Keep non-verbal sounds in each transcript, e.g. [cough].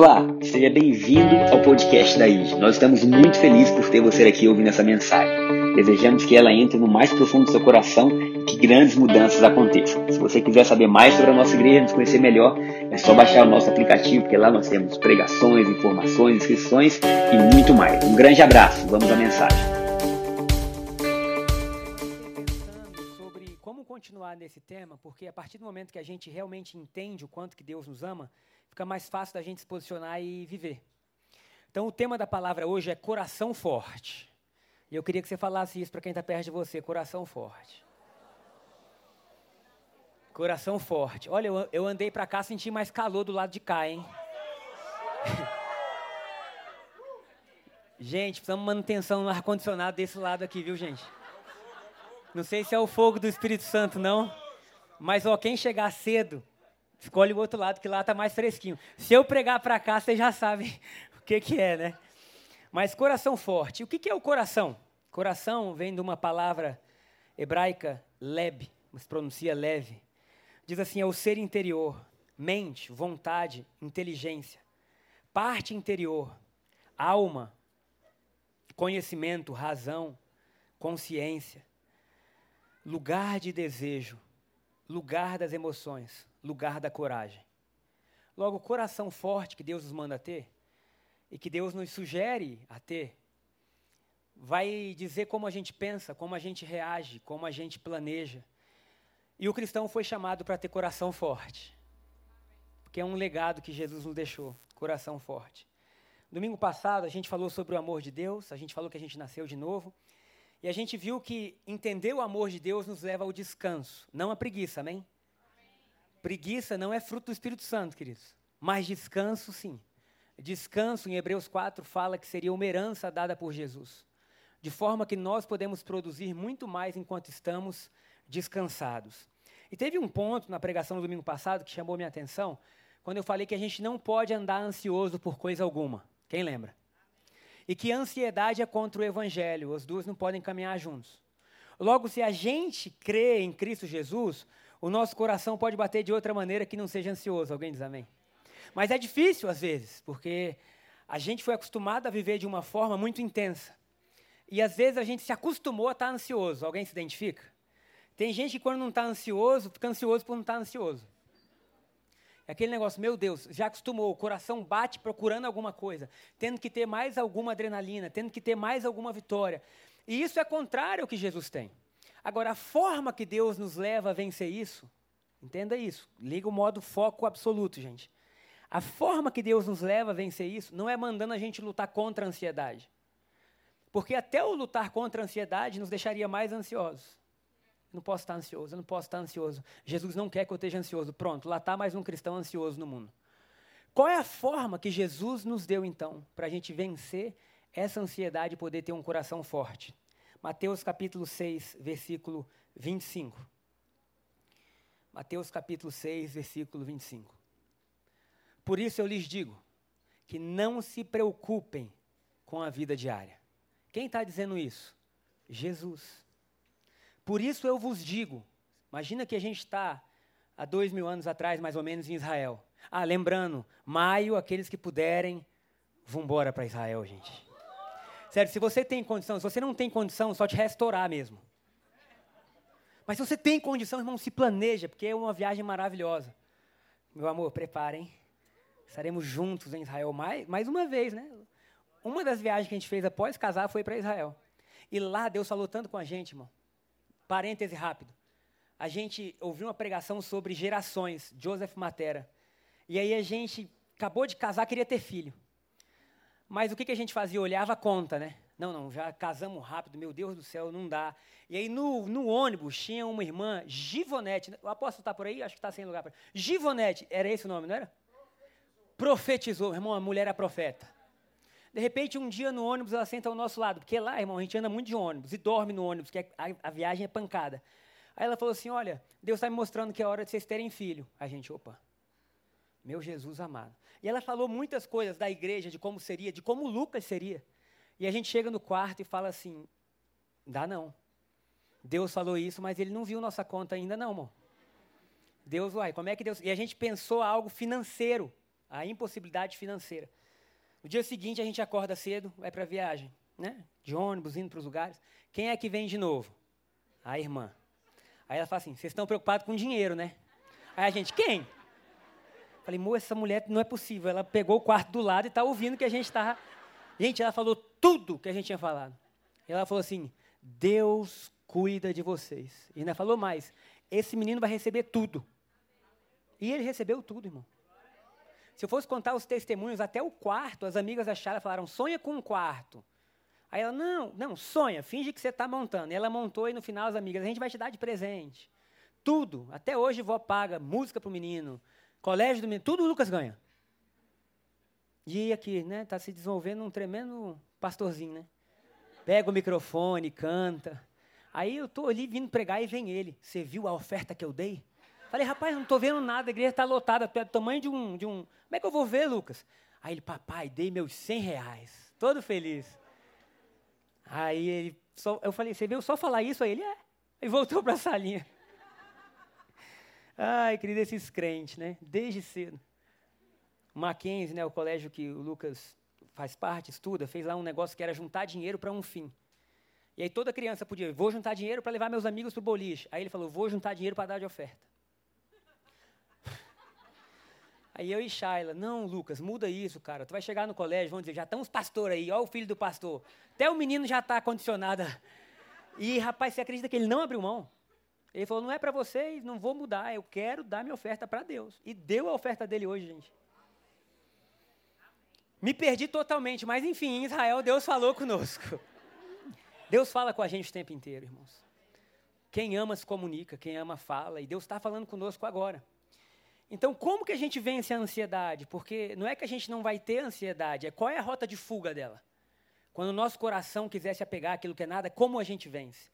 Olá, seja bem-vindo ao podcast da IG. Nós estamos muito felizes por ter você aqui ouvindo essa mensagem. Desejamos que ela entre no mais profundo do seu coração e que grandes mudanças aconteçam. Se você quiser saber mais sobre a nossa igreja, nos conhecer melhor, é só baixar o nosso aplicativo, porque lá nós temos pregações, informações, inscrições e muito mais. Um grande abraço, vamos à mensagem. sobre como continuar nesse tema, porque a partir do momento que a gente realmente entende o quanto que Deus nos ama, fica mais fácil da gente se posicionar e viver. Então, o tema da palavra hoje é coração forte. E eu queria que você falasse isso para quem está perto de você: coração forte. Coração forte. Olha, eu, eu andei para cá, senti mais calor do lado de cá, hein? [laughs] gente, precisamos manutenção no ar-condicionado desse lado aqui, viu, gente? Não sei se é o fogo do Espírito Santo, não. Mas, ó, quem chegar cedo, escolhe o outro lado, que lá está mais fresquinho. Se eu pregar para cá, vocês já sabem [laughs] o que, que é, né? Mas coração forte. O que, que é o coração? Coração vem de uma palavra hebraica, leb, mas pronuncia leve. Diz assim: é o ser interior, mente, vontade, inteligência, parte interior, alma, conhecimento, razão, consciência, lugar de desejo, lugar das emoções, lugar da coragem. Logo, o coração forte que Deus nos manda ter e que Deus nos sugere a ter, vai dizer como a gente pensa, como a gente reage, como a gente planeja. E o cristão foi chamado para ter coração forte, porque é um legado que Jesus nos deixou coração forte. Domingo passado a gente falou sobre o amor de Deus, a gente falou que a gente nasceu de novo, e a gente viu que entender o amor de Deus nos leva ao descanso, não à preguiça, amém? Preguiça não é fruto do Espírito Santo, queridos. Mas descanso, sim. Descanso, em Hebreus 4, fala que seria uma herança dada por Jesus. De forma que nós podemos produzir muito mais enquanto estamos descansados. E teve um ponto na pregação do domingo passado que chamou minha atenção, quando eu falei que a gente não pode andar ansioso por coisa alguma. Quem lembra? E que ansiedade é contra o evangelho, as duas não podem caminhar juntos. Logo, se a gente crê em Cristo Jesus, o nosso coração pode bater de outra maneira que não seja ansioso. Alguém diz amém? Mas é difícil às vezes, porque a gente foi acostumado a viver de uma forma muito intensa. E às vezes a gente se acostumou a estar ansioso. Alguém se identifica? Tem gente que quando não está ansioso, fica ansioso por não estar ansioso. É aquele negócio, meu Deus, já acostumou, o coração bate procurando alguma coisa, tendo que ter mais alguma adrenalina, tendo que ter mais alguma vitória. E isso é contrário ao que Jesus tem. Agora, a forma que Deus nos leva a vencer isso, entenda isso, liga o modo foco absoluto, gente. A forma que Deus nos leva a vencer isso não é mandando a gente lutar contra a ansiedade. Porque até o lutar contra a ansiedade nos deixaria mais ansiosos. Eu não posso estar ansioso, eu não posso estar ansioso. Jesus não quer que eu esteja ansioso. Pronto, lá está mais um cristão ansioso no mundo. Qual é a forma que Jesus nos deu, então, para a gente vencer essa ansiedade e poder ter um coração forte? Mateus capítulo 6, versículo 25. Mateus capítulo 6, versículo 25. Por isso eu lhes digo que não se preocupem com a vida diária. Quem está dizendo isso? Jesus. Por isso eu vos digo, imagina que a gente está há dois mil anos atrás, mais ou menos, em Israel. Ah, lembrando, maio, aqueles que puderem, vão embora para Israel, gente. Sério, se você tem condição, se você não tem condição, só te restaurar mesmo. Mas se você tem condição, irmão, se planeja, porque é uma viagem maravilhosa. Meu amor, preparem. Estaremos juntos em Israel mais, mais uma vez, né? Uma das viagens que a gente fez após casar foi para Israel. E lá Deus falou tanto com a gente, irmão. Parêntese rápido. A gente ouviu uma pregação sobre gerações, Joseph Matera. E aí a gente acabou de casar, queria ter filho. Mas o que, que a gente fazia? Olhava a conta, né? Não, não, já casamos rápido, meu Deus do céu, não dá. E aí no, no ônibus tinha uma irmã, Givonete, o apóstolo está por aí? Acho que está sem lugar. Pra... Givonete, era esse o nome, não era? Profetizou, Profetizou irmão, a mulher era profeta. De repente, um dia no ônibus ela senta ao nosso lado, porque lá, irmão, a gente anda muito de ônibus e dorme no ônibus, porque a, a viagem é pancada. Aí ela falou assim: Olha, Deus está me mostrando que é hora de vocês terem filho. A gente, opa, meu Jesus amado. E ela falou muitas coisas da igreja, de como seria, de como Lucas seria. E a gente chega no quarto e fala assim: dá não. Deus falou isso, mas ele não viu nossa conta ainda, não, amor. Deus, uai, como é que Deus. E a gente pensou algo financeiro. a impossibilidade financeira. No dia seguinte, a gente acorda cedo, vai para a viagem, né? de ônibus, indo para os lugares. Quem é que vem de novo? A irmã. Aí ela fala assim: vocês estão preocupados com dinheiro, né? Aí a gente, quem? Falei, moça, essa mulher não é possível. Ela pegou o quarto do lado e está ouvindo que a gente estava. Gente, ela falou tudo que a gente tinha falado. Ela falou assim: Deus cuida de vocês. E ainda falou mais: esse menino vai receber tudo. E ele recebeu tudo, irmão. Se eu fosse contar os testemunhos, até o quarto, as amigas acharam, falaram, sonha com um quarto. Aí ela, não, não, sonha, finge que você está montando. E ela montou e no final as amigas, a gente vai te dar de presente. Tudo. Até hoje vó paga, música para o menino, colégio do menino, tudo o Lucas ganha. E aqui, né, está se desenvolvendo um tremendo pastorzinho, né? Pega o microfone, canta. Aí eu estou ali vindo pregar e vem ele. Você viu a oferta que eu dei? Falei, rapaz, não estou vendo nada, a igreja está lotada, é do tamanho de um, de um. Como é que eu vou ver, Lucas? Aí ele, papai, dei meus 100 reais. Todo feliz. Aí ele, só, eu falei, você veio só falar isso? Aí ele, é. E voltou para a salinha. Ai, querido, esses crentes, né? Desde cedo. Mackenzie, né, o colégio que o Lucas faz parte, estuda, fez lá um negócio que era juntar dinheiro para um fim. E aí toda criança podia, vou juntar dinheiro para levar meus amigos para o boliche. Aí ele falou, vou juntar dinheiro para dar de oferta. [laughs] Aí eu e Shaila, não, Lucas, muda isso, cara. Tu vai chegar no colégio, vão dizer, já estão os pastores aí, olha o filho do pastor. Até o menino já está condicionado. E, [laughs] rapaz, você acredita que ele não abriu mão? Ele falou, não é para vocês, não vou mudar, eu quero dar minha oferta para Deus. E deu a oferta dele hoje, gente. Me perdi totalmente, mas enfim, em Israel Deus falou conosco. Deus fala com a gente o tempo inteiro, irmãos. Quem ama se comunica, quem ama fala, e Deus está falando conosco agora. Então, como que a gente vence a ansiedade? Porque não é que a gente não vai ter ansiedade, é qual é a rota de fuga dela. Quando o nosso coração quiser se apegar àquilo que é nada, como a gente vence?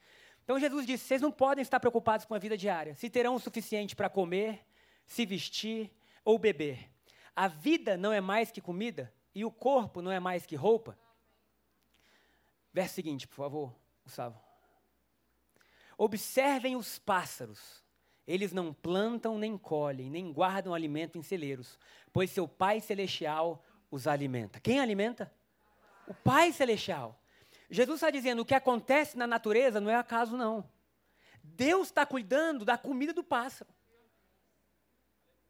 Então, Jesus disse: vocês não podem estar preocupados com a vida diária, se terão o suficiente para comer, se vestir ou beber. A vida não é mais que comida e o corpo não é mais que roupa. Verso seguinte, por favor, Gustavo. Observem os pássaros eles não plantam, nem colhem, nem guardam alimento em celeiros, pois seu Pai Celestial os alimenta. Quem alimenta? O Pai Celestial. Jesus está dizendo: o que acontece na natureza não é acaso, não. Deus está cuidando da comida do pássaro.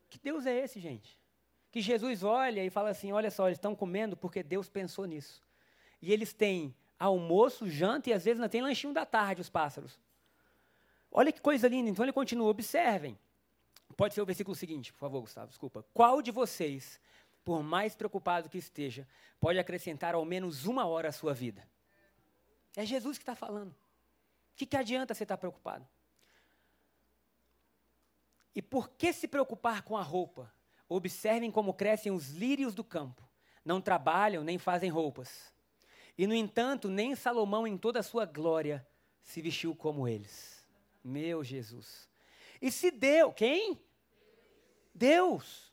Que Deus é esse, gente? Que Jesus olha e fala assim: olha só, eles estão comendo porque Deus pensou nisso. E eles têm almoço, janta e às vezes não tem lanchinho da tarde, os pássaros. Olha que coisa linda. Então ele continua: observem. Pode ser o versículo seguinte, por favor, Gustavo, desculpa. Qual de vocês, por mais preocupado que esteja, pode acrescentar ao menos uma hora à sua vida? É Jesus que está falando. O que, que adianta você estar preocupado? E por que se preocupar com a roupa? Observem como crescem os lírios do campo. Não trabalham nem fazem roupas. E, no entanto, nem Salomão, em toda a sua glória, se vestiu como eles. Meu Jesus. E se deu, quem? Deus.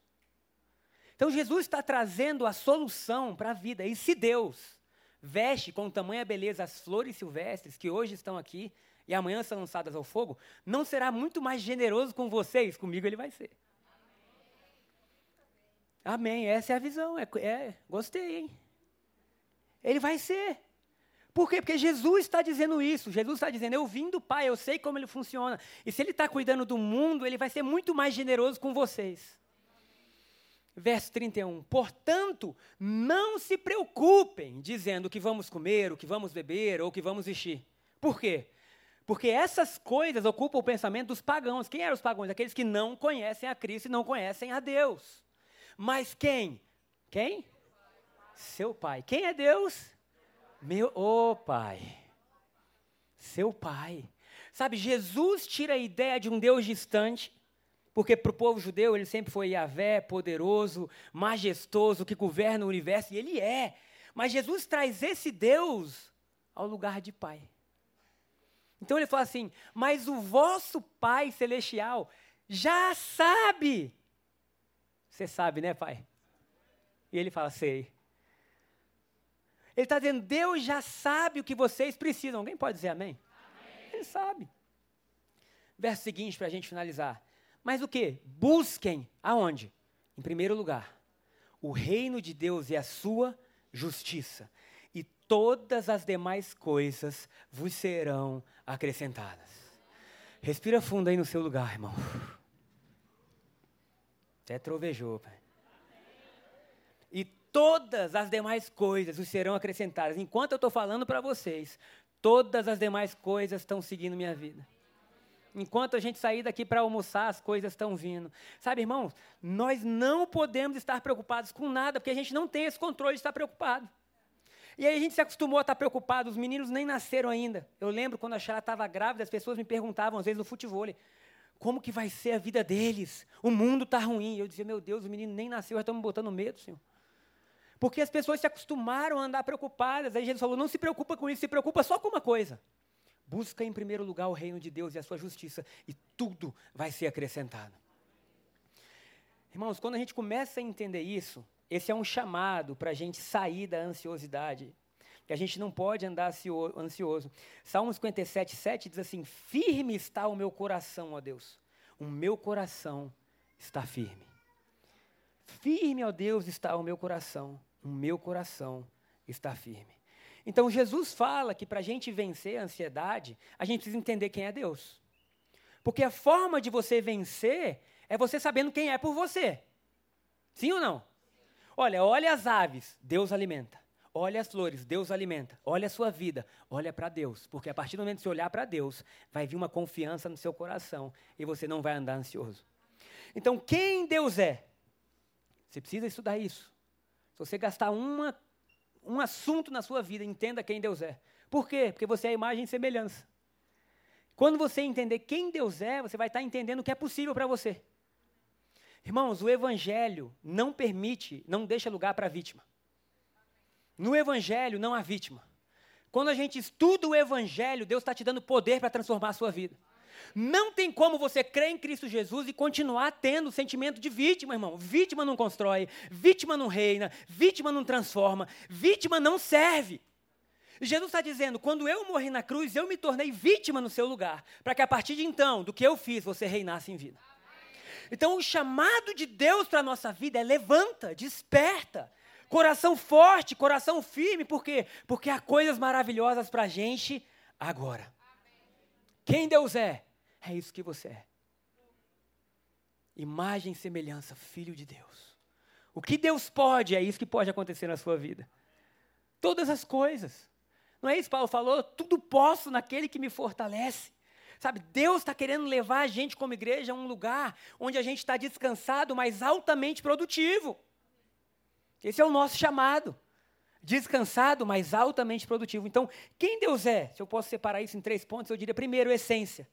Então Jesus está trazendo a solução para a vida. E se Deus veste com tamanha beleza as flores silvestres que hoje estão aqui e amanhã são lançadas ao fogo, não será muito mais generoso com vocês? Comigo ele vai ser. Amém. Essa é a visão. É, é, gostei, hein? Ele vai ser. Por quê? Porque Jesus está dizendo isso. Jesus está dizendo: Eu vim do Pai, eu sei como ele funciona. E se ele está cuidando do mundo, ele vai ser muito mais generoso com vocês. Verso 31. Portanto, não se preocupem dizendo que vamos comer, o que vamos beber ou o que vamos vestir. Por quê? Porque essas coisas ocupam o pensamento dos pagãos. Quem eram os pagãos? Aqueles que não conhecem a Cristo e não conhecem a Deus. Mas quem? Quem? Seu Pai. Quem é Deus? Meu, ô oh, pai, seu pai. Sabe, Jesus tira a ideia de um Deus distante, porque para o povo judeu ele sempre foi Yahvé, poderoso, majestoso, que governa o universo, e ele é. Mas Jesus traz esse Deus ao lugar de pai. Então ele fala assim: Mas o vosso Pai Celestial já sabe. Você sabe, né, pai? E ele fala: Sei. Ele está dizendo, Deus já sabe o que vocês precisam. Alguém pode dizer amém? amém. Ele sabe. Verso seguinte para a gente finalizar. Mas o que? Busquem aonde? Em primeiro lugar, o reino de Deus e a sua justiça, e todas as demais coisas vos serão acrescentadas. Respira fundo aí no seu lugar, irmão. Até trovejou, pai. E todas as demais coisas vos serão acrescentadas. Enquanto eu estou falando para vocês, todas as demais coisas estão seguindo minha vida. Enquanto a gente sair daqui para almoçar, as coisas estão vindo. Sabe, irmãos, nós não podemos estar preocupados com nada, porque a gente não tem esse controle de estar preocupado. E aí a gente se acostumou a estar preocupado, os meninos nem nasceram ainda. Eu lembro quando a Chara estava grávida, as pessoas me perguntavam, às vezes no futebol, como que vai ser a vida deles? O mundo está ruim. Eu dizia, meu Deus, o menino nem nasceu, já estão me botando medo, Senhor. Porque as pessoas se acostumaram a andar preocupadas. Aí Jesus falou, não se preocupa com isso, se preocupa só com uma coisa. Busca em primeiro lugar o reino de Deus e a sua justiça, e tudo vai ser acrescentado. Irmãos, quando a gente começa a entender isso, esse é um chamado para a gente sair da ansiosidade. Que a gente não pode andar ansioso. Salmo 57, 7 diz assim: Firme está o meu coração, ó Deus. O meu coração está firme. Firme, ó Deus, está o meu coração. O meu coração está firme. Então Jesus fala que para a gente vencer a ansiedade, a gente precisa entender quem é Deus. Porque a forma de você vencer é você sabendo quem é por você. Sim ou não? Olha, olha as aves, Deus alimenta. Olha as flores, Deus alimenta. Olha a sua vida, olha para Deus. Porque a partir do momento que você olhar para Deus, vai vir uma confiança no seu coração e você não vai andar ansioso. Então, quem Deus é? Você precisa estudar isso. Se você gastar uma um assunto na sua vida, entenda quem Deus é. Por quê? Porque você é a imagem e semelhança. Quando você entender quem Deus é, você vai estar entendendo o que é possível para você. Irmãos, o Evangelho não permite, não deixa lugar para a vítima. No Evangelho não há vítima. Quando a gente estuda o Evangelho, Deus está te dando poder para transformar a sua vida. Não tem como você crer em Cristo Jesus e continuar tendo o sentimento de vítima, irmão. Vítima não constrói, vítima não reina, vítima não transforma, vítima não serve. Jesus está dizendo: quando eu morri na cruz, eu me tornei vítima no seu lugar, para que a partir de então, do que eu fiz, você reinasse em vida. Então, o chamado de Deus para a nossa vida é levanta, desperta, coração forte, coração firme, por quê? Porque há coisas maravilhosas para a gente agora. Quem Deus é? É isso que você é. Imagem e semelhança, filho de Deus. O que Deus pode, é isso que pode acontecer na sua vida. Todas as coisas. Não é isso Paulo falou? Tudo posso naquele que me fortalece. Sabe, Deus está querendo levar a gente como igreja a um lugar onde a gente está descansado, mas altamente produtivo. Esse é o nosso chamado. Descansado, mas altamente produtivo. Então, quem Deus é? Se eu posso separar isso em três pontos, eu diria primeiro, essência.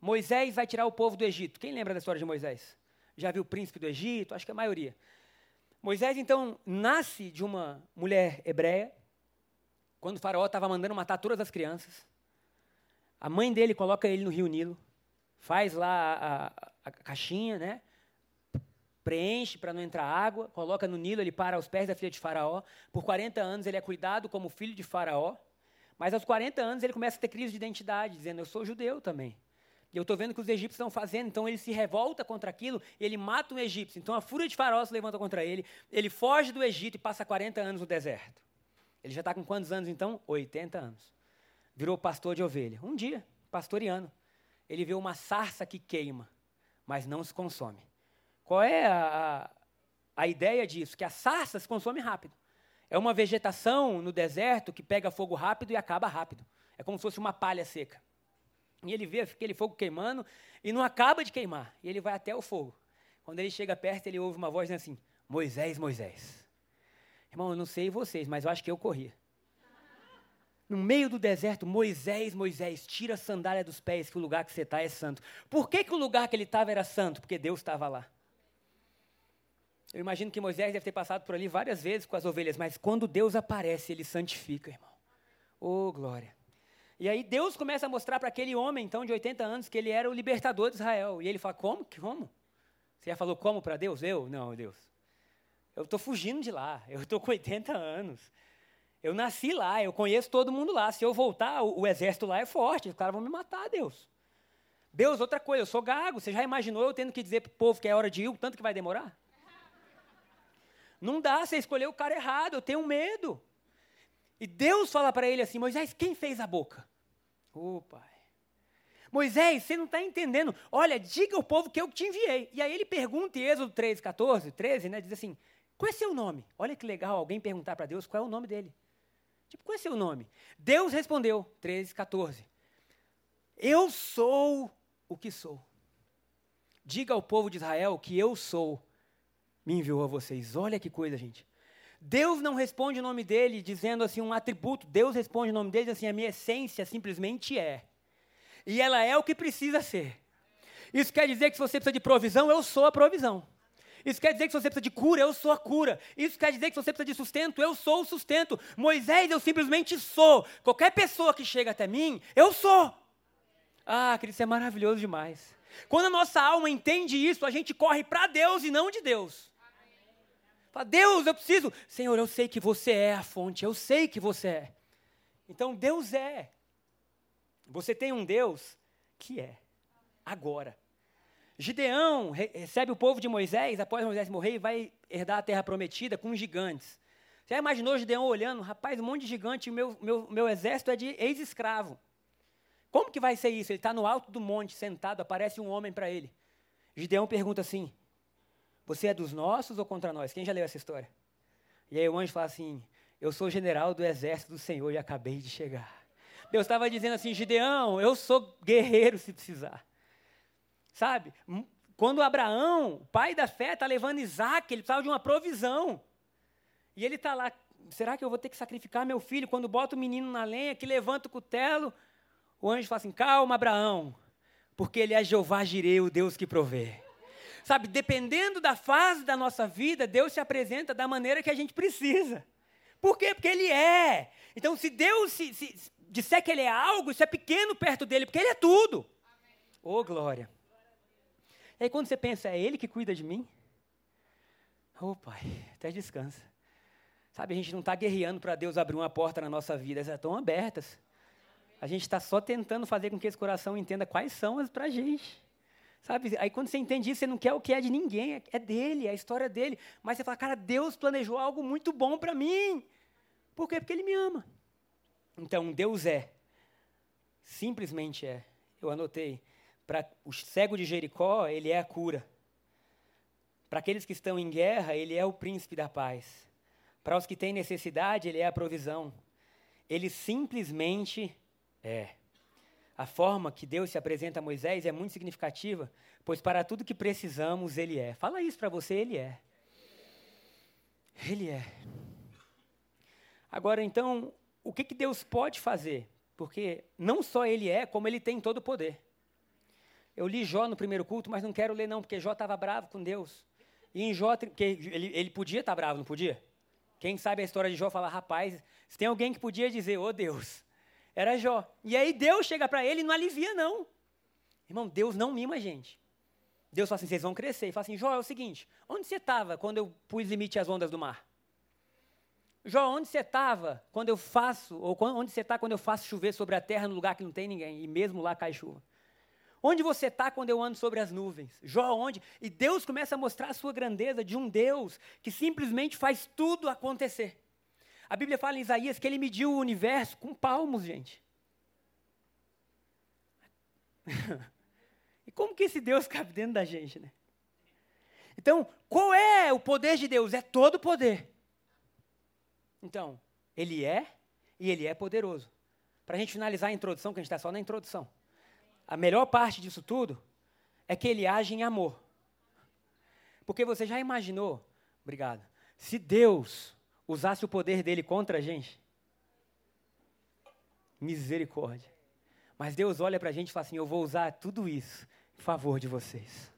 Moisés vai tirar o povo do Egito. Quem lembra da história de Moisés? Já viu o príncipe do Egito? Acho que a maioria. Moisés, então, nasce de uma mulher hebreia, quando o faraó estava mandando matar todas as crianças. A mãe dele coloca ele no rio Nilo, faz lá a, a, a caixinha, né? Preenche para não entrar água, coloca no Nilo, ele para aos pés da filha de Faraó. Por 40 anos ele é cuidado como filho de Faraó, mas aos 40 anos ele começa a ter crise de identidade, dizendo: Eu sou judeu também. E eu estou vendo que os egípcios estão fazendo, então ele se revolta contra aquilo, ele mata um egípcio. Então a fúria de Faraó se levanta contra ele, ele foge do Egito e passa 40 anos no deserto. Ele já está com quantos anos então? 80 anos. Virou pastor de ovelha. Um dia, pastoreando, ele vê uma sarça que queima, mas não se consome. Qual é a, a, ideia disso? Que a sarça se consome rápido. É uma vegetação no deserto que pega fogo rápido e acaba rápido. É como se fosse uma palha seca. E ele vê aquele fogo queimando e não acaba de queimar. E ele vai até o fogo. Quando ele chega perto, ele ouve uma voz assim: Moisés, Moisés. Irmão, eu não sei vocês, mas eu acho que eu corria. No meio do deserto, Moisés, Moisés, tira a sandália dos pés, que o lugar que você está é santo. Por que, que o lugar que ele estava era santo? Porque Deus estava lá. Eu imagino que Moisés deve ter passado por ali várias vezes com as ovelhas, mas quando Deus aparece, ele santifica, irmão. Oh, glória. E aí Deus começa a mostrar para aquele homem, então, de 80 anos, que ele era o libertador de Israel. E ele fala: Como? Como? Você já falou como para Deus? Eu? Não, Deus. Eu estou fugindo de lá. Eu estou com 80 anos. Eu nasci lá, eu conheço todo mundo lá. Se eu voltar, o, o exército lá é forte. Os caras vão me matar, Deus. Deus, outra coisa, eu sou gago. Você já imaginou eu tendo que dizer para o povo que é hora de ir, o tanto que vai demorar? Não dá, você escolheu o cara errado, eu tenho medo. E Deus fala para ele assim: Moisés, quem fez a boca? Ô oh, pai. Moisés, você não está entendendo. Olha, diga ao povo que eu te enviei. E aí ele pergunta em Êxodo 13, 14, 13, né? Diz assim: qual é seu nome? Olha que legal alguém perguntar para Deus qual é o nome dele. Tipo, qual é seu nome? Deus respondeu, 13, 14. Eu sou o que sou. Diga ao povo de Israel que eu sou, me enviou a vocês. Olha que coisa, gente. Deus não responde o nome dele dizendo assim um atributo. Deus responde o nome dele assim: a minha essência simplesmente é. E ela é o que precisa ser. Isso quer dizer que se você precisa de provisão, eu sou a provisão. Isso quer dizer que se você precisa de cura, eu sou a cura. Isso quer dizer que se você precisa de sustento, eu sou o sustento. Moisés, eu simplesmente sou. Qualquer pessoa que chega até mim, eu sou. Ah, querido, isso é maravilhoso demais. Quando a nossa alma entende isso, a gente corre para Deus e não de Deus. Fala, Deus, eu preciso. Senhor, eu sei que você é a fonte, eu sei que você é. Então, Deus é. Você tem um Deus que é. Agora. Gideão recebe o povo de Moisés, após Moisés morrer, e vai herdar a terra prometida com gigantes. Você já imaginou Gideão olhando, rapaz, um monte de gigante, meu, meu, meu exército é de ex-escravo. Como que vai ser isso? Ele está no alto do monte, sentado, aparece um homem para ele. Gideão pergunta assim: Você é dos nossos ou contra nós? Quem já leu essa história? E aí o anjo fala assim: Eu sou general do exército do Senhor e acabei de chegar. Deus estava dizendo assim: Gideão, eu sou guerreiro se precisar. Sabe? Quando Abraão, pai da fé, está levando Isaac, ele precisava de uma provisão. E ele está lá, será que eu vou ter que sacrificar meu filho? Quando bota o menino na lenha, que levanta o cutelo, o anjo fala assim: calma, Abraão, porque ele é Jeová Jirei, o Deus que provê. Sabe, dependendo da fase da nossa vida, Deus se apresenta da maneira que a gente precisa. Por quê? Porque Ele é. Então, se Deus se, se disser que Ele é algo, isso é pequeno perto dele, porque Ele é tudo. Ô, oh, glória. E aí quando você pensa, é Ele que cuida de mim? Ô oh, Pai, até descansa. Sabe, a gente não está guerreando para Deus abrir uma porta na nossa vida, elas estão abertas. A gente está só tentando fazer com que esse coração entenda quais são as para a gente. Sabe? Aí quando você entende isso, você não quer o que é de ninguém, é dele, é a história dele. Mas você fala, cara, Deus planejou algo muito bom para mim. Por quê? Porque ele me ama. Então, Deus é. Simplesmente é. Eu anotei. Para o cego de Jericó, ele é a cura. Para aqueles que estão em guerra, ele é o príncipe da paz. Para os que têm necessidade, ele é a provisão. Ele simplesmente é. A forma que Deus se apresenta a Moisés é muito significativa, pois para tudo que precisamos, ele é. Fala isso para você, ele é. Ele é. Agora, então, o que, que Deus pode fazer? Porque não só ele é, como ele tem todo o poder. Eu li Jó no primeiro culto, mas não quero ler não, porque Jó estava bravo com Deus. E em Jó, ele, ele podia estar tá bravo, não podia? Quem sabe a história de Jó fala, rapaz, se tem alguém que podia dizer, ô oh, Deus, era Jó. E aí Deus chega para ele e não alivia não. Irmão, Deus não mima a gente. Deus fala assim, vocês vão crescer. E fala assim, Jó, é o seguinte, onde você estava quando eu pus limite às ondas do mar? Jó, onde você estava quando eu faço, ou onde você está quando eu faço chover sobre a terra no lugar que não tem ninguém, e mesmo lá cai chuva? Onde você está quando eu ando sobre as nuvens? Jó, onde? E Deus começa a mostrar a sua grandeza de um Deus que simplesmente faz tudo acontecer. A Bíblia fala em Isaías que ele mediu o universo com palmos, gente. [laughs] e como que esse Deus cabe dentro da gente, né? Então, qual é o poder de Deus? É todo poder. Então, ele é e ele é poderoso. Para a gente finalizar a introdução, que a gente está só na introdução a melhor parte disso tudo é que ele age em amor. Porque você já imaginou, obrigado, se Deus usasse o poder dele contra a gente? Misericórdia. Mas Deus olha para a gente e fala assim: Eu vou usar tudo isso em favor de vocês.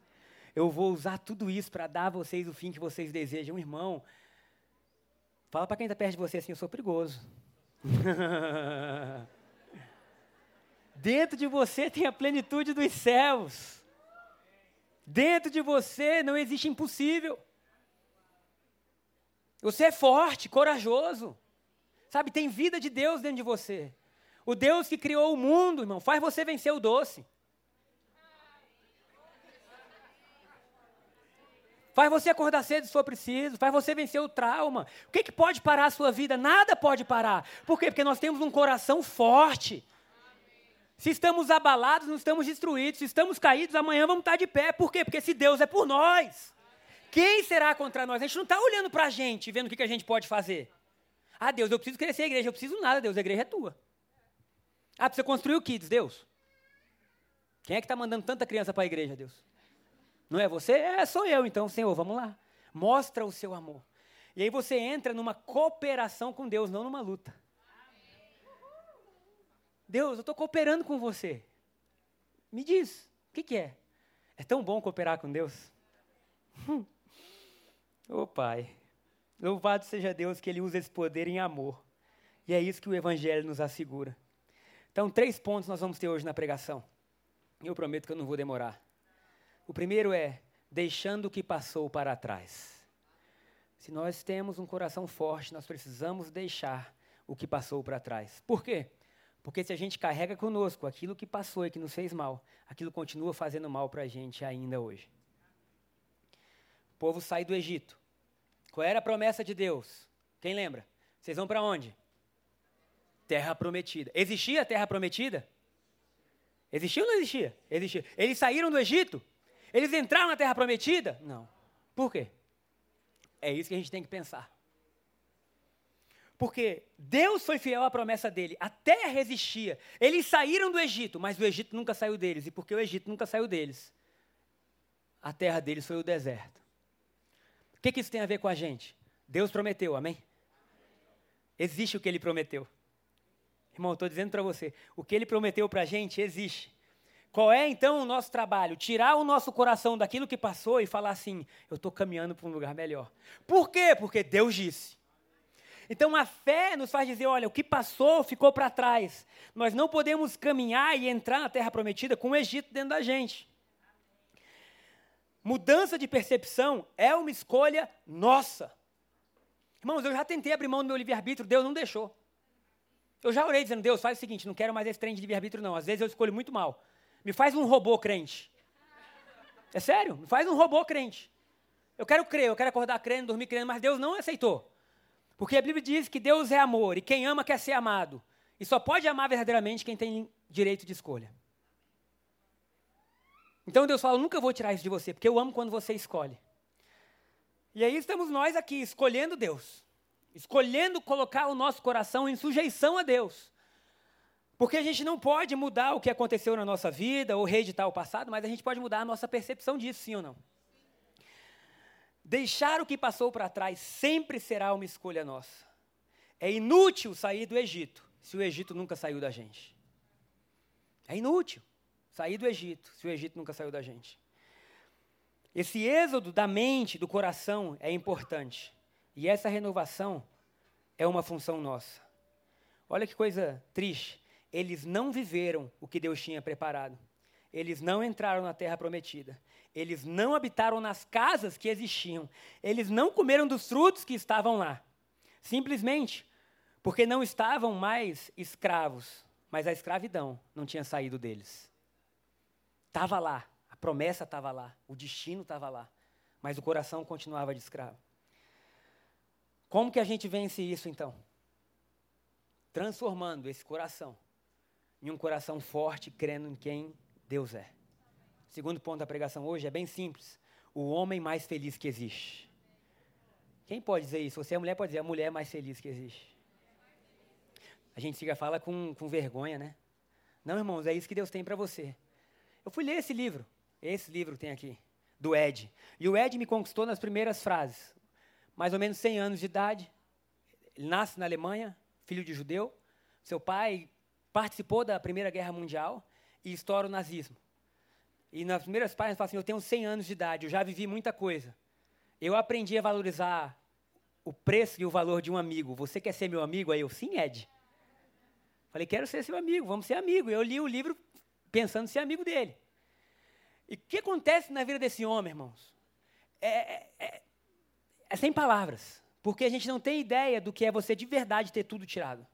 Eu vou usar tudo isso para dar a vocês o fim que vocês desejam. Irmão, fala para quem está perto de você assim: Eu sou perigoso. [laughs] Dentro de você tem a plenitude dos céus. Dentro de você não existe impossível. Você é forte, corajoso. Sabe, tem vida de Deus dentro de você. O Deus que criou o mundo, irmão, faz você vencer o doce. Faz você acordar cedo se for preciso, faz você vencer o trauma. O que, que pode parar a sua vida? Nada pode parar. Por quê? Porque nós temos um coração forte. Se estamos abalados, não estamos destruídos. Se estamos caídos, amanhã vamos estar de pé. Por quê? Porque se Deus é por nós, quem será contra nós? A gente não está olhando para a gente, vendo o que, que a gente pode fazer. Ah, Deus, eu preciso crescer a igreja. Eu preciso nada, Deus, a igreja é tua. Ah, precisa construir o Kids, Deus. Quem é que está mandando tanta criança para a igreja, Deus? Não é você? É, sou eu. Então, Senhor, vamos lá. Mostra o seu amor. E aí você entra numa cooperação com Deus, não numa luta. Deus, eu estou cooperando com você. Me diz, o que, que é? É tão bom cooperar com Deus? Ô oh, Pai, louvado seja Deus que Ele usa esse poder em amor. E é isso que o Evangelho nos assegura. Então, três pontos nós vamos ter hoje na pregação. Eu prometo que eu não vou demorar. O primeiro é deixando o que passou para trás. Se nós temos um coração forte, nós precisamos deixar o que passou para trás. Por quê? Porque se a gente carrega conosco aquilo que passou e que nos fez mal, aquilo continua fazendo mal para a gente ainda hoje. O povo sai do Egito. Qual era a promessa de Deus? Quem lembra? Vocês vão para onde? Terra prometida. Existia a terra prometida? Existia ou não existia? Existia. Eles saíram do Egito? Eles entraram na terra prometida? Não. Por quê? É isso que a gente tem que pensar. Porque Deus foi fiel à promessa dele, a terra existia. Eles saíram do Egito, mas o Egito nunca saiu deles. E porque o Egito nunca saiu deles, a terra deles foi o deserto. Que, que isso tem a ver com a gente? Deus prometeu, amém? Existe o que ele prometeu. Irmão, estou dizendo para você, o que ele prometeu para a gente existe. Qual é então o nosso trabalho? Tirar o nosso coração daquilo que passou e falar assim: eu estou caminhando para um lugar melhor. Por quê? Porque Deus disse. Então a fé nos faz dizer: olha, o que passou ficou para trás. Nós não podemos caminhar e entrar na terra prometida com o Egito dentro da gente. Mudança de percepção é uma escolha nossa. Irmãos, eu já tentei abrir mão do meu livre-arbítrio, Deus não deixou. Eu já orei dizendo: Deus, faz o seguinte, não quero mais esse trem de livre-arbítrio, não. Às vezes eu escolho muito mal. Me faz um robô crente. É sério? Me faz um robô crente. Eu quero crer, eu quero acordar crendo, dormir crendo, mas Deus não aceitou. Porque a Bíblia diz que Deus é amor e quem ama quer ser amado. E só pode amar verdadeiramente quem tem direito de escolha. Então Deus fala: nunca vou tirar isso de você, porque eu amo quando você escolhe. E aí estamos nós aqui escolhendo Deus, escolhendo colocar o nosso coração em sujeição a Deus. Porque a gente não pode mudar o que aconteceu na nossa vida ou reeditar o passado, mas a gente pode mudar a nossa percepção disso, sim ou não? Deixar o que passou para trás sempre será uma escolha nossa. É inútil sair do Egito se o Egito nunca saiu da gente. É inútil sair do Egito se o Egito nunca saiu da gente. Esse êxodo da mente, do coração, é importante. E essa renovação é uma função nossa. Olha que coisa triste eles não viveram o que Deus tinha preparado. Eles não entraram na terra prometida. Eles não habitaram nas casas que existiam. Eles não comeram dos frutos que estavam lá. Simplesmente porque não estavam mais escravos, mas a escravidão não tinha saído deles. Estava lá, a promessa estava lá, o destino estava lá, mas o coração continuava de escravo. Como que a gente vence isso então? Transformando esse coração em um coração forte, crendo em quem Deus é. segundo ponto da pregação hoje é bem simples. O homem mais feliz que existe. Quem pode dizer isso? Você é mulher, pode dizer a mulher mais feliz que existe. A gente fica fala com, com vergonha, né? Não, irmãos, é isso que Deus tem para você. Eu fui ler esse livro, esse livro que tem aqui, do Ed. E o Ed me conquistou nas primeiras frases. Mais ou menos 100 anos de idade. Ele nasce na Alemanha, filho de judeu. Seu pai participou da Primeira Guerra Mundial e estoura o nazismo. E nas primeiras páginas fala assim: Eu tenho 100 anos de idade, eu já vivi muita coisa. Eu aprendi a valorizar o preço e o valor de um amigo. Você quer ser meu amigo? Aí eu, sim, Ed. Falei, quero ser seu amigo, vamos ser amigo. Eu li o livro pensando em ser amigo dele. E o que acontece na vida desse homem, irmãos? É, é, é, é sem palavras. Porque a gente não tem ideia do que é você de verdade ter tudo tirado.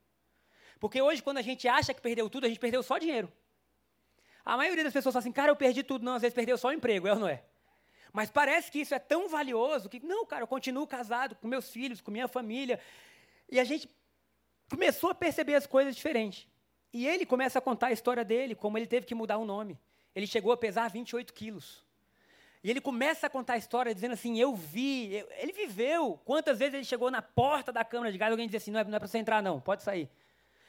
Porque hoje, quando a gente acha que perdeu tudo, a gente perdeu só dinheiro. A maioria das pessoas fala assim, cara, eu perdi tudo. Não, às vezes perdeu só o emprego, é ou não é? Mas parece que isso é tão valioso que, não, cara, eu continuo casado com meus filhos, com minha família. E a gente começou a perceber as coisas diferentes. E ele começa a contar a história dele, como ele teve que mudar o nome. Ele chegou a pesar 28 quilos. E ele começa a contar a história dizendo assim: Eu vi, eu, ele viveu. Quantas vezes ele chegou na porta da Câmara de Gás, alguém dizia assim: Não é, não é para você entrar, não, pode sair.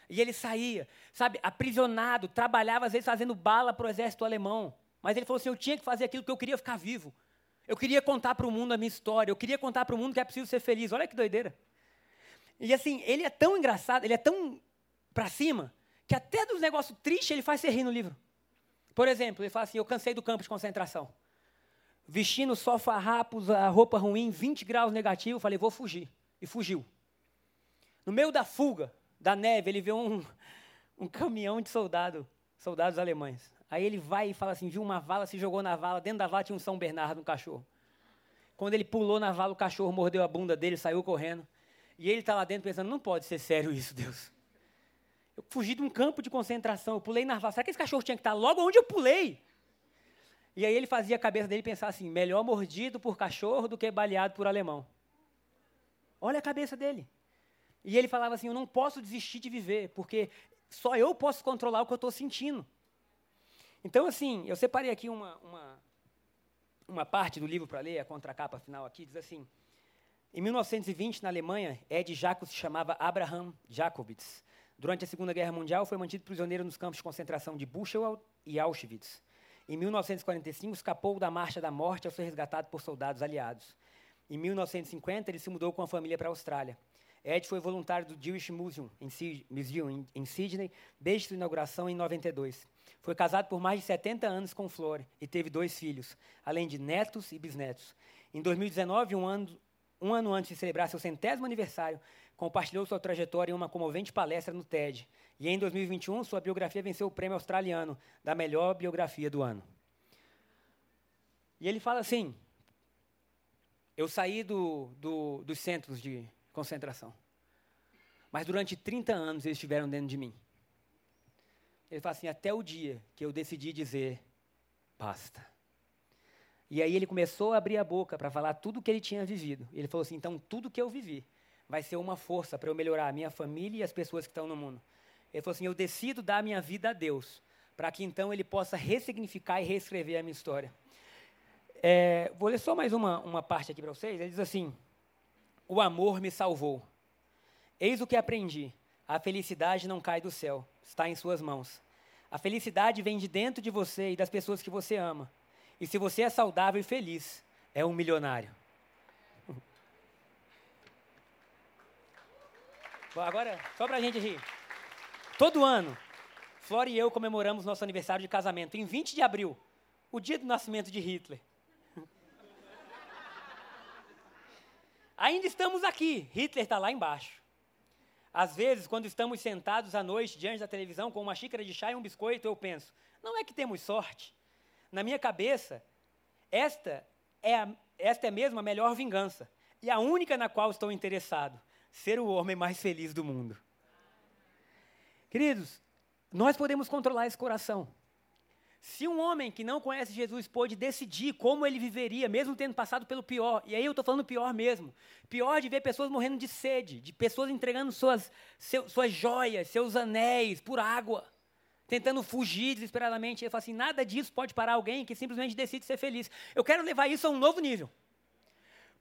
E ele saía, sabe, aprisionado, trabalhava às vezes fazendo bala para o exército alemão. Mas ele falou assim: Eu tinha que fazer aquilo porque eu queria ficar vivo. Eu queria contar para o mundo a minha história. Eu queria contar para o mundo que é preciso ser feliz. Olha que doideira. E assim, ele é tão engraçado, ele é tão para cima, que até dos negócios tristes ele faz você rir no livro. Por exemplo, ele fala assim: Eu cansei do campo de concentração. Vestindo só farrapos, a roupa ruim, 20 graus negativo, falei: Vou fugir. E fugiu. No meio da fuga, da neve, ele vê um, um caminhão de soldado, soldados alemães. Aí ele vai e fala assim: viu uma vala, se jogou na vala, dentro da vala tinha um São Bernardo, um cachorro. Quando ele pulou na vala, o cachorro mordeu a bunda dele, saiu correndo. E ele está lá dentro pensando: não pode ser sério isso, Deus. Eu fugi de um campo de concentração, eu pulei na vala. Será que esse cachorro tinha que estar logo onde eu pulei? E aí ele fazia a cabeça dele pensar assim: melhor mordido por cachorro do que baleado por alemão. Olha a cabeça dele. E ele falava assim: eu não posso desistir de viver, porque só eu posso controlar o que eu estou sentindo. Então, assim, eu separei aqui uma, uma, uma parte do livro para ler, a contracapa final aqui, diz assim: em 1920, na Alemanha, Ed Jacobs se chamava Abraham Jacobitz. Durante a Segunda Guerra Mundial, foi mantido prisioneiro nos campos de concentração de Buchenwald e Auschwitz. Em 1945, escapou da Marcha da Morte ao ser resgatado por soldados aliados. Em 1950, ele se mudou com a família para a Austrália. Ed foi voluntário do Jewish Museum em, Museum, em Sydney desde sua inauguração em 92. Foi casado por mais de 70 anos com Flore e teve dois filhos, além de netos e bisnetos. Em 2019, um ano, um ano antes de celebrar seu centésimo aniversário, compartilhou sua trajetória em uma comovente palestra no TED. E em 2021, sua biografia venceu o prêmio australiano da melhor biografia do ano. E ele fala assim: Eu saí do, do, dos centros de concentração. Mas durante 30 anos eles estiveram dentro de mim. Ele fala assim: até o dia que eu decidi dizer basta. E aí ele começou a abrir a boca para falar tudo o que ele tinha vivido. Ele falou assim: então tudo que eu vivi vai ser uma força para eu melhorar a minha família e as pessoas que estão no mundo. Ele falou assim: eu decido dar a minha vida a Deus, para que então ele possa ressignificar e reescrever a minha história. É, vou ler só mais uma, uma parte aqui para vocês. Ele diz assim: o amor me salvou. Eis o que aprendi: a felicidade não cai do céu, está em suas mãos. A felicidade vem de dentro de você e das pessoas que você ama. E se você é saudável e feliz, é um milionário. Agora, só para a gente rir. Todo ano, Flora e eu comemoramos nosso aniversário de casamento em 20 de abril, o dia do nascimento de Hitler. [laughs] Ainda estamos aqui, Hitler está lá embaixo. Às vezes, quando estamos sentados à noite diante da televisão com uma xícara de chá e um biscoito, eu penso: não é que temos sorte. Na minha cabeça, esta é, a, esta é mesmo a melhor vingança e a única na qual estou interessado: ser o homem mais feliz do mundo. Queridos, nós podemos controlar esse coração. Se um homem que não conhece Jesus pôde decidir como ele viveria, mesmo tendo passado pelo pior, e aí eu estou falando pior mesmo, pior de ver pessoas morrendo de sede, de pessoas entregando suas, seu, suas joias, seus anéis por água, tentando fugir desesperadamente. Ele fala assim: nada disso pode parar alguém que simplesmente decide ser feliz. Eu quero levar isso a um novo nível.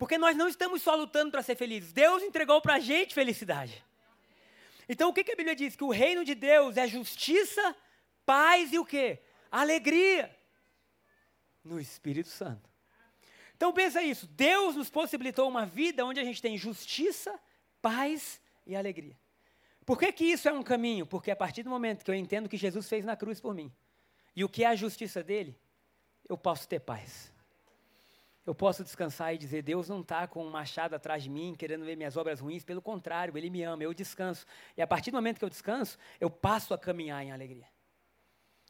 Porque nós não estamos só lutando para ser felizes, Deus entregou para a gente felicidade. Então o que, que a Bíblia diz? Que o reino de Deus é justiça, paz e o quê? alegria no Espírito Santo. Então pensa isso, Deus nos possibilitou uma vida onde a gente tem justiça, paz e alegria. Por que, que isso é um caminho? Porque a partir do momento que eu entendo o que Jesus fez na cruz por mim, e o que é a justiça dele, eu posso ter paz. Eu posso descansar e dizer: Deus não está com um machado atrás de mim, querendo ver minhas obras ruins, pelo contrário, Ele me ama, eu descanso. E a partir do momento que eu descanso, eu passo a caminhar em alegria.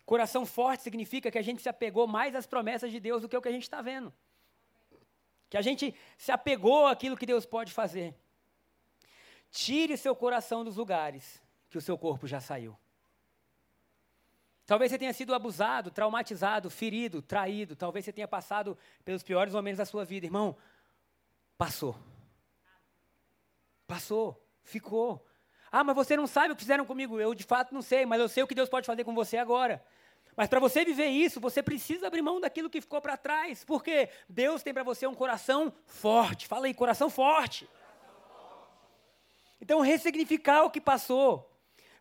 Coração forte significa que a gente se apegou mais às promessas de Deus do que o que a gente está vendo. Que a gente se apegou àquilo que Deus pode fazer. Tire seu coração dos lugares que o seu corpo já saiu. Talvez você tenha sido abusado, traumatizado, ferido, traído. Talvez você tenha passado pelos piores momentos da sua vida. Irmão, passou. Passou. Ficou. Ah, mas você não sabe o que fizeram comigo. Eu de fato não sei, mas eu sei o que Deus pode fazer com você agora. Mas para você viver isso, você precisa abrir mão daquilo que ficou para trás. Porque Deus tem para você um coração forte. Fala aí, coração forte. Então, ressignificar o que passou.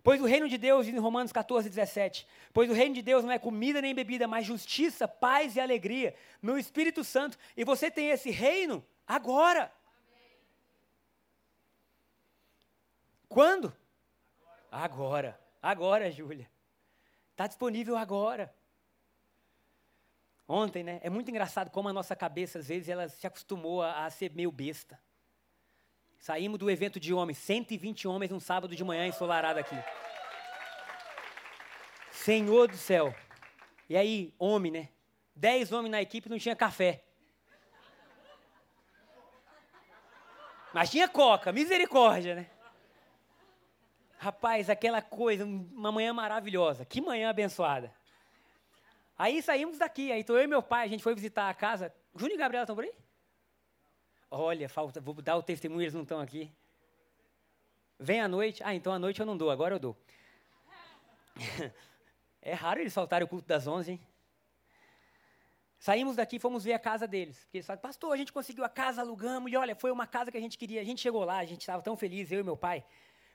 Pois o reino de Deus, em Romanos 14, 17, pois o reino de Deus não é comida nem bebida, mas justiça, paz e alegria no Espírito Santo. E você tem esse reino agora. Quando? Agora. Agora, Júlia. Está disponível agora. Ontem, né? É muito engraçado como a nossa cabeça, às vezes, ela se acostumou a, a ser meio besta. Saímos do evento de homens, 120 homens num sábado de manhã ensolarado aqui. Senhor do céu. E aí, homem, né? Dez homens na equipe não tinha café. Mas tinha coca, misericórdia, né? Rapaz, aquela coisa, uma manhã maravilhosa. Que manhã abençoada. Aí saímos daqui, aí tô eu e meu pai, a gente foi visitar a casa. Júnior e Gabriela estão por aí? Olha, falta, vou dar o testemunho, eles não estão aqui. Vem à noite. Ah, então à noite eu não dou, agora eu dou. [laughs] é raro eles faltarem o culto das 11, hein? Saímos daqui e fomos ver a casa deles. Porque eles falaram, pastor, a gente conseguiu a casa, alugamos, e olha, foi uma casa que a gente queria. A gente chegou lá, a gente estava tão feliz, eu e meu pai.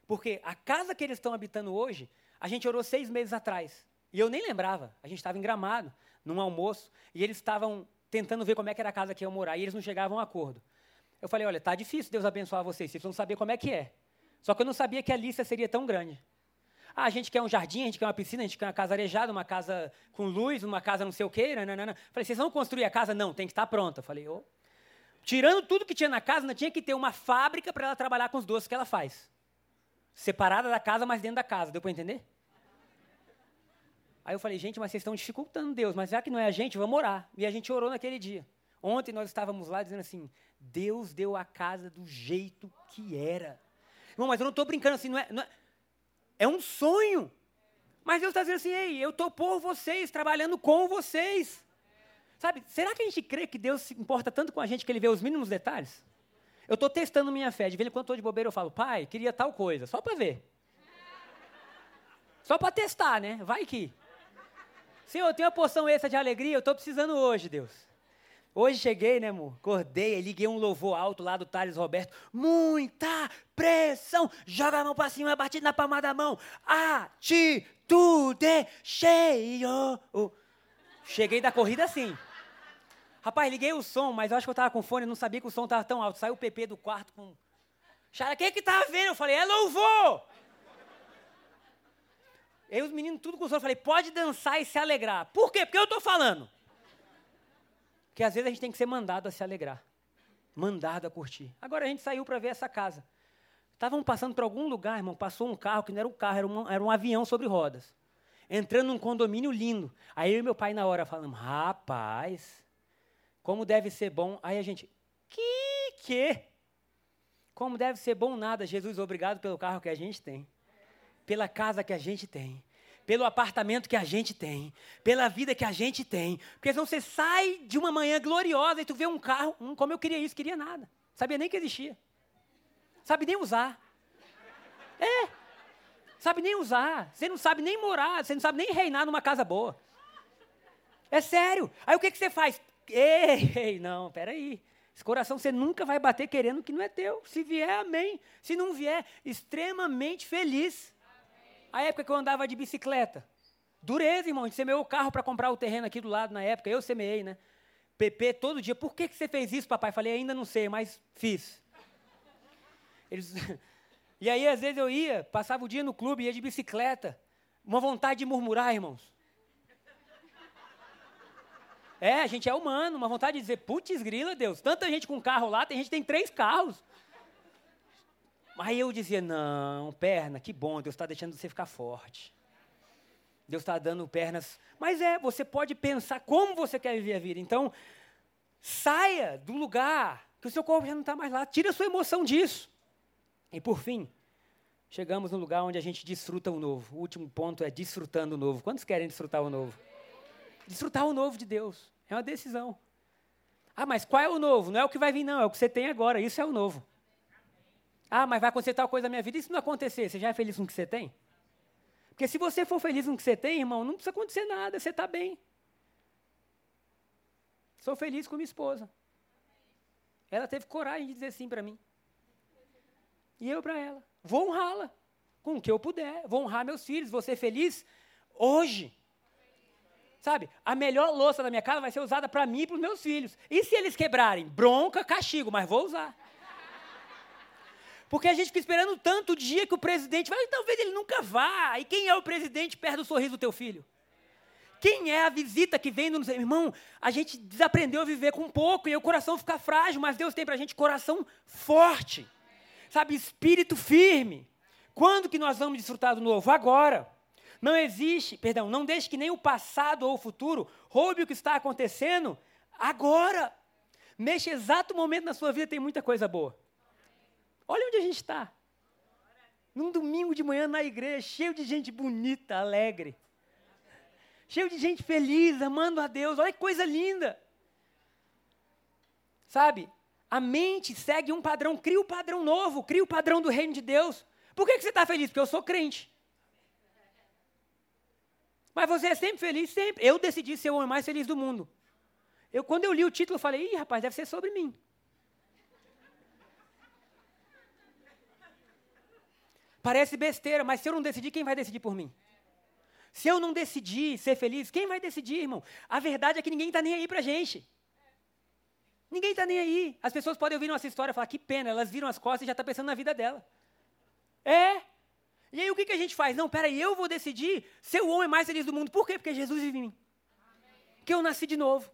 Porque a casa que eles estão habitando hoje, a gente orou seis meses atrás. E eu nem lembrava. A gente estava em Gramado, num almoço, e eles estavam tentando ver como é que era a casa que iam morar, e eles não chegavam a acordo. Eu falei, olha, tá difícil Deus abençoar vocês, vocês vão saber como é que é. Só que eu não sabia que a lista seria tão grande. Ah, a gente quer um jardim, a gente quer uma piscina, a gente quer uma casa arejada, uma casa com luz, uma casa não sei o quê. Nanana. Falei, vocês vão construir a casa? Não, tem que estar pronta. Falei, ô. Oh. Tirando tudo que tinha na casa, ainda tinha que ter uma fábrica para ela trabalhar com os doces que ela faz. Separada da casa, mas dentro da casa. Deu para entender? Aí eu falei, gente, mas vocês estão dificultando Deus, mas já que não é a gente, vamos orar. E a gente orou naquele dia. Ontem nós estávamos lá dizendo assim: Deus deu a casa do jeito que era. Irmão, mas eu não estou brincando assim, não é, não é, é. um sonho. Mas Deus está dizendo assim: ei, eu estou por vocês, trabalhando com vocês. Sabe, será que a gente crê que Deus se importa tanto com a gente que ele vê os mínimos detalhes? Eu estou testando minha fé. De vez em quando estou de bobeira, eu falo, pai, queria tal coisa, só para ver. Só para testar, né? Vai que. Senhor, eu tenho uma porção extra de alegria, eu estou precisando hoje, Deus. Hoje cheguei, né, amor? Acordei, liguei um louvor alto lá do Thales Roberto. Muita pressão. Joga a mão pra cima, bate na palma da mão. Atitude cheio. Cheguei da corrida assim. Rapaz, liguei o som, mas eu acho que eu tava com fone, não sabia que o som tava tão alto. Saiu o PP do quarto com. Chara, quem é que tava vendo? Eu falei, é louvor! Aí os meninos tudo com sono, eu falei, pode dançar e se alegrar. Por quê? Porque eu tô falando. Que às vezes a gente tem que ser mandado a se alegrar, mandado a curtir. Agora a gente saiu para ver essa casa. Estavam passando por algum lugar, irmão, passou um carro que não era um carro, era um, era um avião sobre rodas. Entrando num condomínio lindo. Aí eu e meu pai na hora falamos, rapaz, como deve ser bom. Aí a gente, que que? Como deve ser bom nada, Jesus, obrigado pelo carro que a gente tem, pela casa que a gente tem, pelo apartamento que a gente tem, pela vida que a gente tem. Porque senão você sai de uma manhã gloriosa e tu vê um carro, hum, como eu queria isso, queria nada. Sabia nem que existia. Sabe nem usar. É. Sabe nem usar. Você não sabe nem morar, você não sabe nem reinar numa casa boa. É sério. Aí o que, que você faz? Ei, [laughs] ei, não, peraí. Esse coração você nunca vai bater querendo que não é teu. Se vier, amém. Se não vier, extremamente feliz. A época que eu andava de bicicleta. Dureza, irmão. A gente semeou o carro para comprar o terreno aqui do lado na época. Eu semeei, né? PP todo dia. Por que, que você fez isso, papai? Falei, ainda não sei, mas fiz. Eles... [laughs] E aí, às vezes, eu ia, passava o dia no clube, ia de bicicleta. Uma vontade de murmurar, irmãos. É, a gente é humano, uma vontade de dizer, putz, grila, Deus, tanta gente com carro lá, tem gente que tem três carros. Aí eu dizia: não, perna, que bom, Deus está deixando você ficar forte. Deus está dando pernas. Mas é, você pode pensar como você quer viver a vida. Então, saia do lugar que o seu corpo já não está mais lá. Tira a sua emoção disso. E por fim, chegamos no lugar onde a gente desfruta o novo. O último ponto é desfrutando o novo. Quantos querem desfrutar o novo? Desfrutar o novo de Deus. É uma decisão. Ah, mas qual é o novo? Não é o que vai vir, não. É o que você tem agora. Isso é o novo. Ah, mas vai acontecer tal coisa na minha vida. Se não acontecer, você já é feliz com o que você tem? Porque se você for feliz com o que você tem, irmão, não precisa acontecer nada. Você está bem. Sou feliz com minha esposa. Ela teve coragem de dizer sim para mim. E eu para ela. Vou honrá-la com o que eu puder. Vou honrar meus filhos. Vou ser feliz hoje. Sabe? A melhor louça da minha casa vai ser usada para mim e para os meus filhos. E se eles quebrarem? Bronca, castigo, mas vou usar. Porque a gente fica esperando tanto o dia que o presidente vai, talvez ele nunca vá. E quem é o presidente perto do sorriso do teu filho? Quem é a visita que vem no irmão? A gente desaprendeu a viver com pouco e o coração fica frágil, mas Deus tem para a gente coração forte, sabe, espírito firme. Quando que nós vamos desfrutar do novo? Agora. Não existe, perdão, não deixe que nem o passado ou o futuro roube o que está acontecendo agora. Neste exato momento na sua vida tem muita coisa boa. Olha onde a gente está. Num domingo de manhã na igreja, cheio de gente bonita, alegre cheio de gente feliz, amando a Deus. Olha que coisa linda. Sabe? A mente segue um padrão, cria o um padrão novo, cria o um padrão do reino de Deus. Por que, que você está feliz? Porque eu sou crente. Mas você é sempre feliz, sempre. Eu decidi ser o homem mais feliz do mundo. Eu, quando eu li o título, eu falei, ih, rapaz, deve ser sobre mim. Parece besteira, mas se eu não decidir, quem vai decidir por mim? Se eu não decidir ser feliz, quem vai decidir, irmão? A verdade é que ninguém está nem aí para gente. Ninguém está nem aí. As pessoas podem ouvir nossa história e falar, que pena, elas viram as costas e já estão tá pensando na vida dela. É. E aí o que, que a gente faz? Não, peraí, eu vou decidir ser o homem mais feliz do mundo. Por quê? Porque Jesus vive em mim. Porque eu nasci de novo.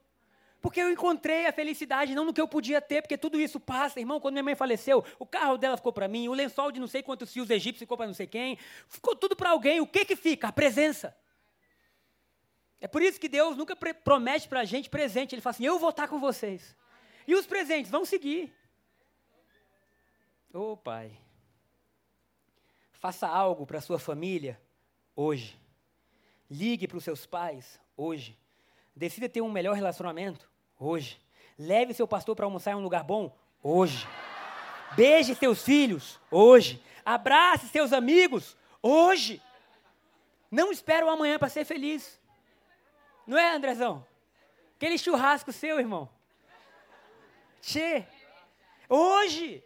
Porque eu encontrei a felicidade, não no que eu podia ter, porque tudo isso passa. Irmão, quando minha mãe faleceu, o carro dela ficou para mim, o lençol de não sei quantos fios egípcios ficou para não sei quem. Ficou tudo para alguém. O que que fica? A presença. É por isso que Deus nunca promete para a gente presente. Ele fala assim: eu vou estar com vocês. E os presentes vão seguir. Ô oh, Pai, faça algo para sua família hoje. Ligue para os seus pais hoje. Decida ter um melhor relacionamento Hoje. Leve seu pastor para almoçar em um lugar bom? Hoje. Beije seus filhos? Hoje. Abrace seus amigos? Hoje. Não espere o amanhã para ser feliz. Não é, Andrezão? Aquele churrasco seu, irmão. Tchê. Hoje.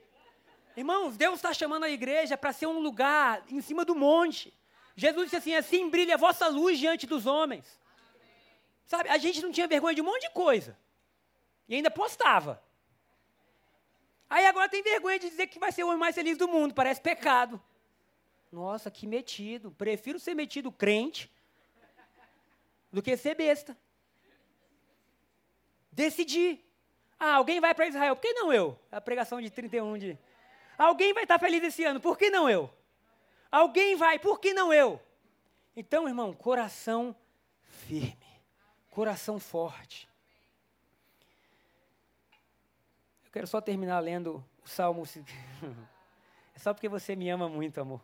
Irmãos, Deus está chamando a igreja para ser um lugar em cima do monte. Jesus disse assim: assim brilha a vossa luz diante dos homens. Sabe, a gente não tinha vergonha de um monte de coisa. E ainda postava. Aí agora tem vergonha de dizer que vai ser o homem mais feliz do mundo. Parece pecado. Nossa, que metido. Prefiro ser metido crente do que ser besta. Decidi. Ah, alguém vai para Israel. Por que não eu? A pregação de 31 de. Alguém vai estar feliz esse ano. Por que não eu? Alguém vai. Por que não eu? Então, irmão, coração firme. Coração forte. Quero só terminar lendo o Salmo. [laughs] É só porque você me ama muito, amor.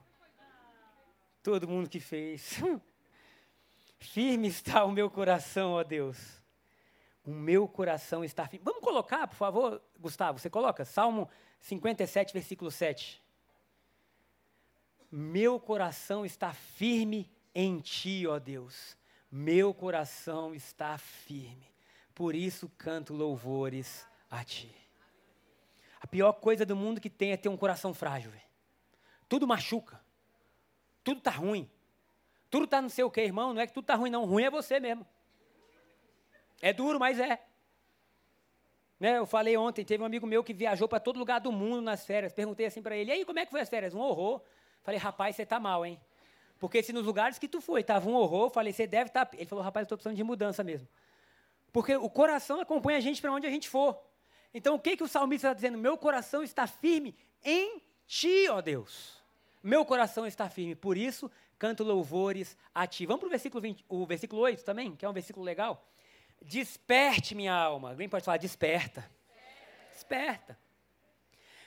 Todo mundo que fez. [laughs] Firme está o meu coração, ó Deus. O meu coração está firme. Vamos colocar, por favor, Gustavo, você coloca? Salmo 57, versículo 7. Meu coração está firme em ti, ó Deus. Meu coração está firme. Por isso canto louvores a ti. A pior coisa do mundo que tem é ter um coração frágil. Tudo machuca. Tudo tá ruim. Tudo tá não sei o que, irmão. Não é que tudo tá ruim, não. Ruim é você mesmo. É duro, mas é. Né, eu falei ontem, teve um amigo meu que viajou para todo lugar do mundo nas férias. Perguntei assim para ele, e aí, como é que foi as férias? Um horror. Falei, rapaz, você tá mal, hein? Porque se nos lugares que tu foi tava um horror, falei, você deve estar... Tá... Ele falou, rapaz, eu estou precisando de mudança mesmo. Porque o coração acompanha a gente para onde a gente for. Então o que, que o salmista está dizendo? Meu coração está firme em ti, ó Deus. Meu coração está firme, por isso canto louvores a ti. Vamos para o versículo, 20, o versículo 8 também, que é um versículo legal. Desperte minha alma. Alguém pode falar, desperta. Desperta.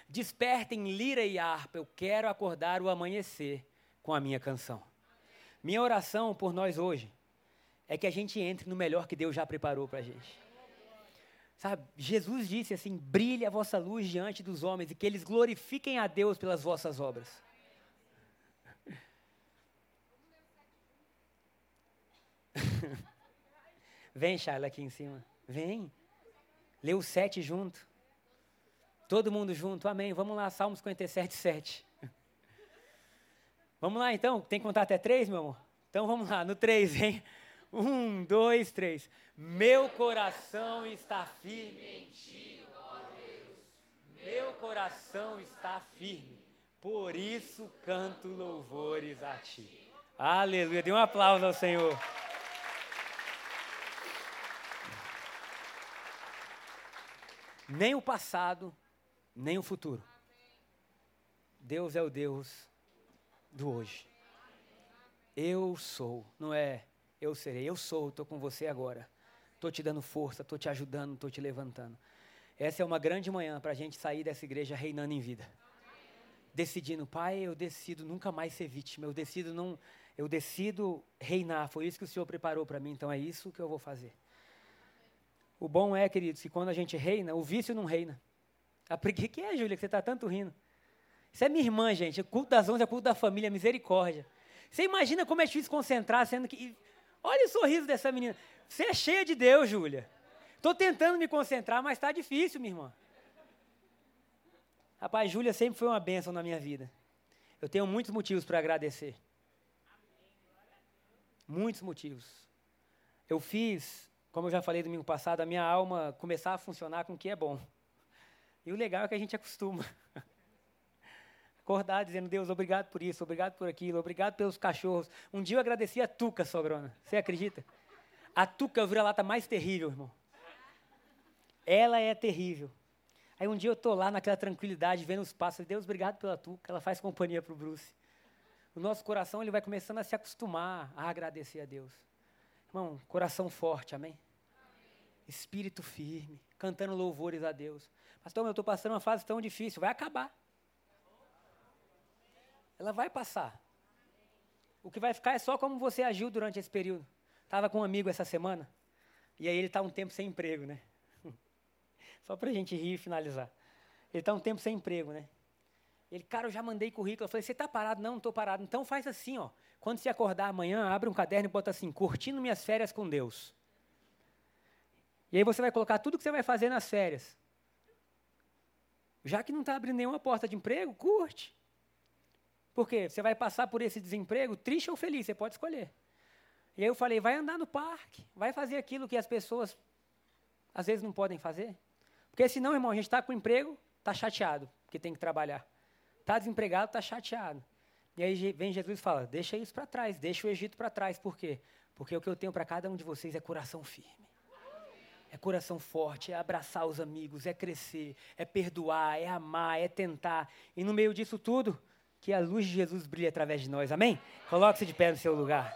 Despertem lira e harpa, eu quero acordar o amanhecer com a minha canção. Minha oração por nós hoje é que a gente entre no melhor que Deus já preparou para a gente. Sabe, Jesus disse assim: brilhe a vossa luz diante dos homens e que eles glorifiquem a Deus pelas vossas obras. [laughs] Vem, Charla, aqui em cima. Vem. Lê o sete junto. Todo mundo junto. Amém. Vamos lá, Salmos 57, 7. Vamos lá, então. Tem que contar até três, meu amor? Então vamos lá, no três, hein? Um, dois, três. Meu coração está firme em ti, ó Deus. Meu coração está firme. Por isso canto louvores a ti. Aleluia. Dê um aplauso ao Senhor. Nem o passado, nem o futuro. Deus é o Deus do hoje. Eu sou, não é eu serei, eu sou, estou com você agora. Estou te dando força, estou te ajudando, estou te levantando. Essa é uma grande manhã para a gente sair dessa igreja reinando em vida. Decidindo, pai, eu decido nunca mais ser vítima, eu decido não, eu decido reinar. Foi isso que o Senhor preparou para mim, então é isso que eu vou fazer. O bom é, queridos, que quando a gente reina, o vício não reina. A preguiça, que é, Júlia, que você está tanto rindo? Isso é minha irmã, gente. O culto das onze é o culto da família, misericórdia. Você imagina como é difícil concentrar, sendo que. Olha o sorriso dessa menina. Você é cheia de Deus, Júlia. Estou tentando me concentrar, mas está difícil, minha irmã. Rapaz, Júlia sempre foi uma bênção na minha vida. Eu tenho muitos motivos para agradecer. Muitos motivos. Eu fiz como eu já falei domingo passado, a minha alma começar a funcionar com o que é bom. E o legal é que a gente acostuma. [laughs] Acordar dizendo, Deus, obrigado por isso, obrigado por aquilo, obrigado pelos cachorros. Um dia eu agradeci a Tuca, sogrona. Você acredita? A Tuca vira a lata mais terrível, irmão. Ela é terrível. Aí um dia eu estou lá naquela tranquilidade, vendo os passos. Deus, obrigado pela Tuca. Ela faz companhia para o Bruce. O nosso coração ele vai começando a se acostumar a agradecer a Deus. Irmão, coração forte, amém? espírito firme, cantando louvores a Deus. Pastor, eu estou passando uma fase tão difícil, vai acabar. Ela vai passar. O que vai ficar é só como você agiu durante esse período. Estava com um amigo essa semana, e aí ele está um tempo sem emprego, né? [laughs] Só para a gente rir e finalizar. Ele está um tempo sem emprego, né? Ele, cara, eu já mandei currículo. Eu falei, você está parado? Não, não estou parado. Então faz assim, ó. Quando você acordar amanhã, abre um caderno e bota assim, curtindo minhas férias com Deus. E aí você vai colocar tudo que você vai fazer nas férias. Já que não está abrindo nenhuma porta de emprego, curte. Por quê? Você vai passar por esse desemprego, triste ou feliz, você pode escolher. E aí eu falei, vai andar no parque, vai fazer aquilo que as pessoas às vezes não podem fazer. Porque senão, irmão, a gente está com emprego, está chateado, porque tem que trabalhar. Está desempregado, está chateado. E aí vem Jesus e fala, deixa isso para trás, deixa o Egito para trás. Por quê? Porque o que eu tenho para cada um de vocês é coração firme é coração forte, é abraçar os amigos, é crescer, é perdoar, é amar, é tentar. E no meio disso tudo, que a luz de Jesus brilhe através de nós. Amém? Coloque-se de pé no seu lugar.